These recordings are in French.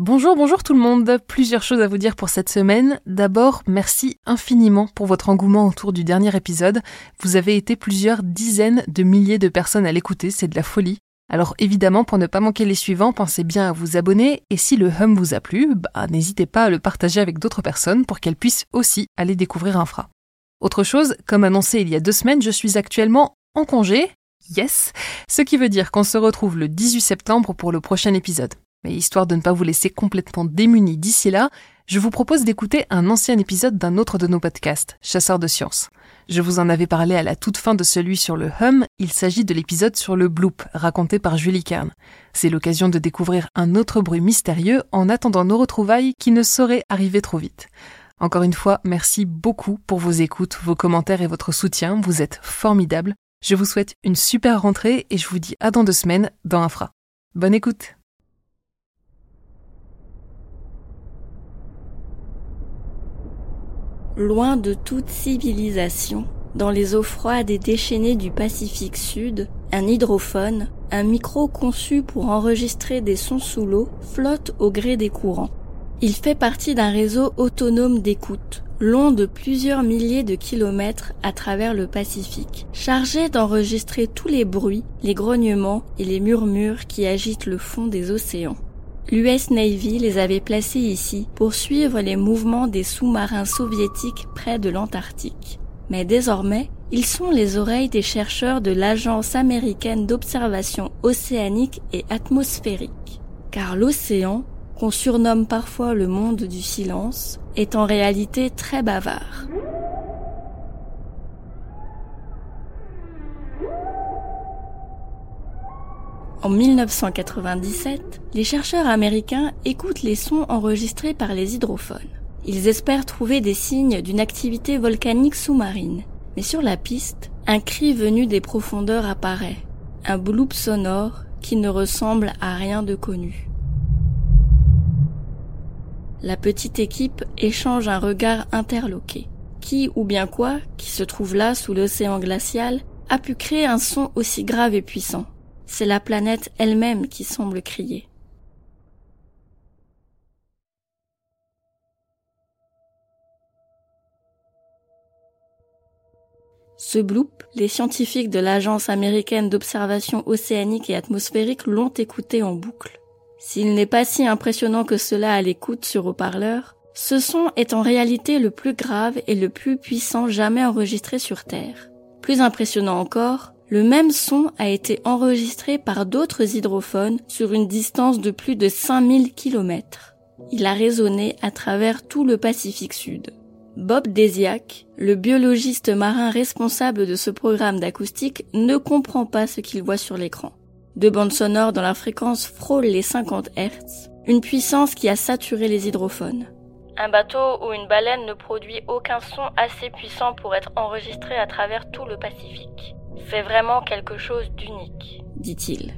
Bonjour, bonjour tout le monde. Plusieurs choses à vous dire pour cette semaine. D'abord, merci infiniment pour votre engouement autour du dernier épisode. Vous avez été plusieurs dizaines de milliers de personnes à l'écouter, c'est de la folie. Alors évidemment, pour ne pas manquer les suivants, pensez bien à vous abonner et si le hum vous a plu, bah, n'hésitez pas à le partager avec d'autres personnes pour qu'elles puissent aussi aller découvrir Infra. Autre chose, comme annoncé il y a deux semaines, je suis actuellement en congé. Yes! Ce qui veut dire qu'on se retrouve le 18 septembre pour le prochain épisode. Mais histoire de ne pas vous laisser complètement démunis d'ici là, je vous propose d'écouter un ancien épisode d'un autre de nos podcasts, Chasseurs de sciences. Je vous en avais parlé à la toute fin de celui sur le hum, il s'agit de l'épisode sur le bloop, raconté par Julie Kern. C'est l'occasion de découvrir un autre bruit mystérieux en attendant nos retrouvailles qui ne sauraient arriver trop vite. Encore une fois, merci beaucoup pour vos écoutes, vos commentaires et votre soutien, vous êtes formidables. Je vous souhaite une super rentrée et je vous dis à dans deux semaines dans Infra. Bonne écoute Loin de toute civilisation, dans les eaux froides et déchaînées du Pacifique Sud, un hydrophone, un micro conçu pour enregistrer des sons sous l'eau, flotte au gré des courants. Il fait partie d'un réseau autonome d'écoute, long de plusieurs milliers de kilomètres à travers le Pacifique, chargé d'enregistrer tous les bruits, les grognements et les murmures qui agitent le fond des océans. L'US Navy les avait placés ici pour suivre les mouvements des sous-marins soviétiques près de l'Antarctique. Mais désormais, ils sont les oreilles des chercheurs de l'Agence américaine d'observation océanique et atmosphérique. Car l'océan, qu'on surnomme parfois le monde du silence, est en réalité très bavard. En 1997, les chercheurs américains écoutent les sons enregistrés par les hydrophones. Ils espèrent trouver des signes d'une activité volcanique sous-marine. Mais sur la piste, un cri venu des profondeurs apparaît, un bloop sonore qui ne ressemble à rien de connu. La petite équipe échange un regard interloqué. Qui ou bien quoi, qui se trouve là sous l'océan glacial, a pu créer un son aussi grave et puissant c'est la planète elle-même qui semble crier. Ce bloop, les scientifiques de l'Agence américaine d'observation océanique et atmosphérique l'ont écouté en boucle. S'il n'est pas si impressionnant que cela à l'écoute sur haut-parleur, ce son est en réalité le plus grave et le plus puissant jamais enregistré sur Terre. Plus impressionnant encore, le même son a été enregistré par d'autres hydrophones sur une distance de plus de 5000 km. Il a résonné à travers tout le Pacifique Sud. Bob Desiak, le biologiste marin responsable de ce programme d'acoustique, ne comprend pas ce qu'il voit sur l'écran. Deux bandes sonores dans la fréquence frôlent les 50 Hz, une puissance qui a saturé les hydrophones. Un bateau ou une baleine ne produit aucun son assez puissant pour être enregistré à travers tout le Pacifique. C'est vraiment quelque chose d'unique, dit-il.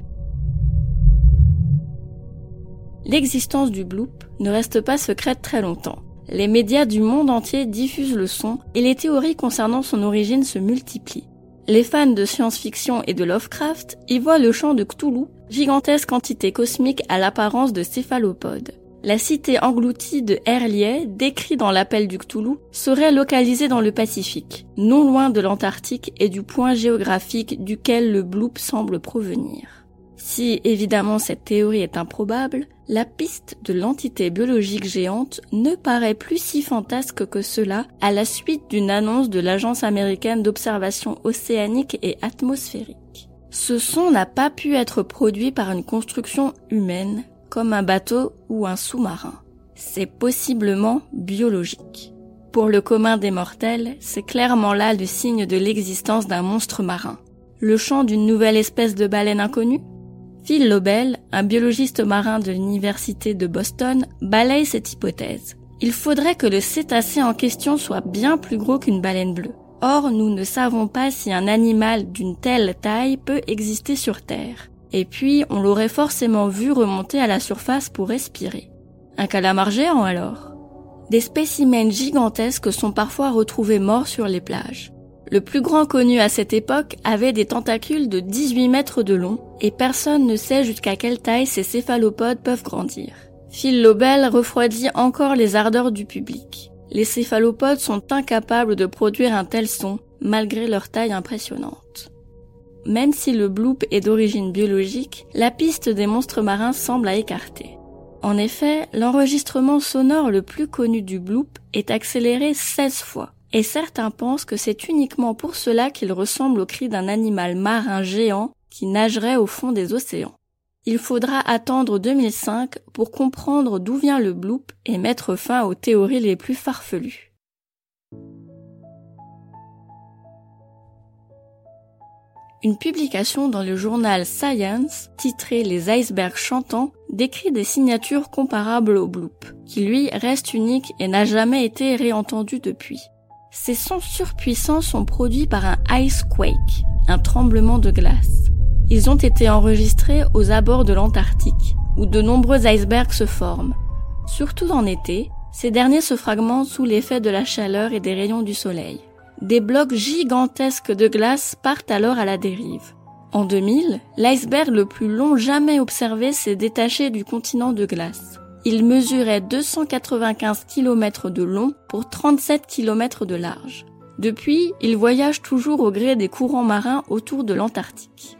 L'existence du bloop ne reste pas secrète très longtemps. Les médias du monde entier diffusent le son et les théories concernant son origine se multiplient. Les fans de science-fiction et de Lovecraft y voient le chant de Cthulhu, gigantesque entité cosmique à l'apparence de céphalopodes. La cité engloutie de Herlier, décrit dans l'appel du Cthulhu, serait localisée dans le Pacifique, non loin de l'Antarctique et du point géographique duquel le bloop semble provenir. Si évidemment cette théorie est improbable, la piste de l'entité biologique géante ne paraît plus si fantasque que cela à la suite d'une annonce de l'Agence américaine d'observation océanique et atmosphérique. Ce son n'a pas pu être produit par une construction humaine, comme un bateau ou un sous-marin. C'est possiblement biologique. Pour le commun des mortels, c'est clairement là le signe de l'existence d'un monstre marin. Le chant d'une nouvelle espèce de baleine inconnue? Phil Lobel, un biologiste marin de l'université de Boston, balaye cette hypothèse. Il faudrait que le cétacé en question soit bien plus gros qu'une baleine bleue. Or, nous ne savons pas si un animal d'une telle taille peut exister sur Terre et puis on l'aurait forcément vu remonter à la surface pour respirer. Un calamar géant alors Des spécimens gigantesques sont parfois retrouvés morts sur les plages. Le plus grand connu à cette époque avait des tentacules de 18 mètres de long et personne ne sait jusqu'à quelle taille ces céphalopodes peuvent grandir. Phil Lobel refroidit encore les ardeurs du public. Les céphalopodes sont incapables de produire un tel son malgré leur taille impressionnante. Même si le bloop est d'origine biologique, la piste des monstres marins semble à écarter. En effet, l'enregistrement sonore le plus connu du bloop est accéléré 16 fois, et certains pensent que c'est uniquement pour cela qu'il ressemble au cri d'un animal marin géant qui nagerait au fond des océans. Il faudra attendre 2005 pour comprendre d'où vient le bloop et mettre fin aux théories les plus farfelues. Une publication dans le journal Science, titrée Les icebergs chantants, décrit des signatures comparables au bloop, qui lui reste unique et n'a jamais été réentendu depuis. Ces sons surpuissants sont produits par un ice quake, un tremblement de glace. Ils ont été enregistrés aux abords de l'Antarctique, où de nombreux icebergs se forment. Surtout en été, ces derniers se fragmentent sous l'effet de la chaleur et des rayons du soleil. Des blocs gigantesques de glace partent alors à la dérive. En 2000, l'iceberg le plus long jamais observé s'est détaché du continent de glace. Il mesurait 295 km de long pour 37 km de large. Depuis, il voyage toujours au gré des courants marins autour de l'Antarctique.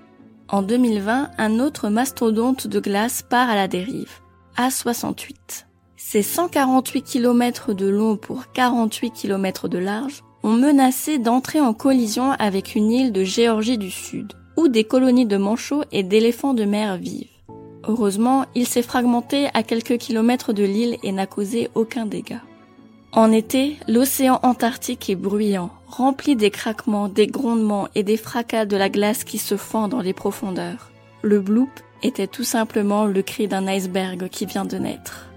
En 2020, un autre mastodonte de glace part à la dérive, A68. Ses 148 km de long pour 48 km de large ont menacé d'entrer en collision avec une île de Géorgie du Sud, où des colonies de manchots et d'éléphants de mer vivent. Heureusement, il s'est fragmenté à quelques kilomètres de l'île et n'a causé aucun dégât. En été, l'océan Antarctique est bruyant, rempli des craquements, des grondements et des fracas de la glace qui se fend dans les profondeurs. Le bloop était tout simplement le cri d'un iceberg qui vient de naître.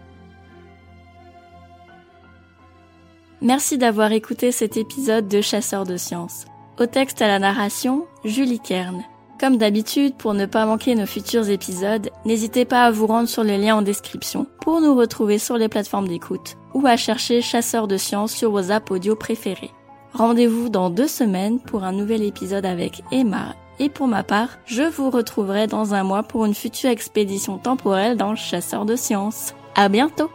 Merci d'avoir écouté cet épisode de Chasseurs de sciences. Au texte à la narration, Julie Kern. Comme d'habitude, pour ne pas manquer nos futurs épisodes, n'hésitez pas à vous rendre sur le lien en description pour nous retrouver sur les plateformes d'écoute ou à chercher Chasseurs de sciences sur vos apps audio préférés. Rendez-vous dans deux semaines pour un nouvel épisode avec Emma et pour ma part, je vous retrouverai dans un mois pour une future expédition temporelle dans Chasseurs de sciences. À bientôt!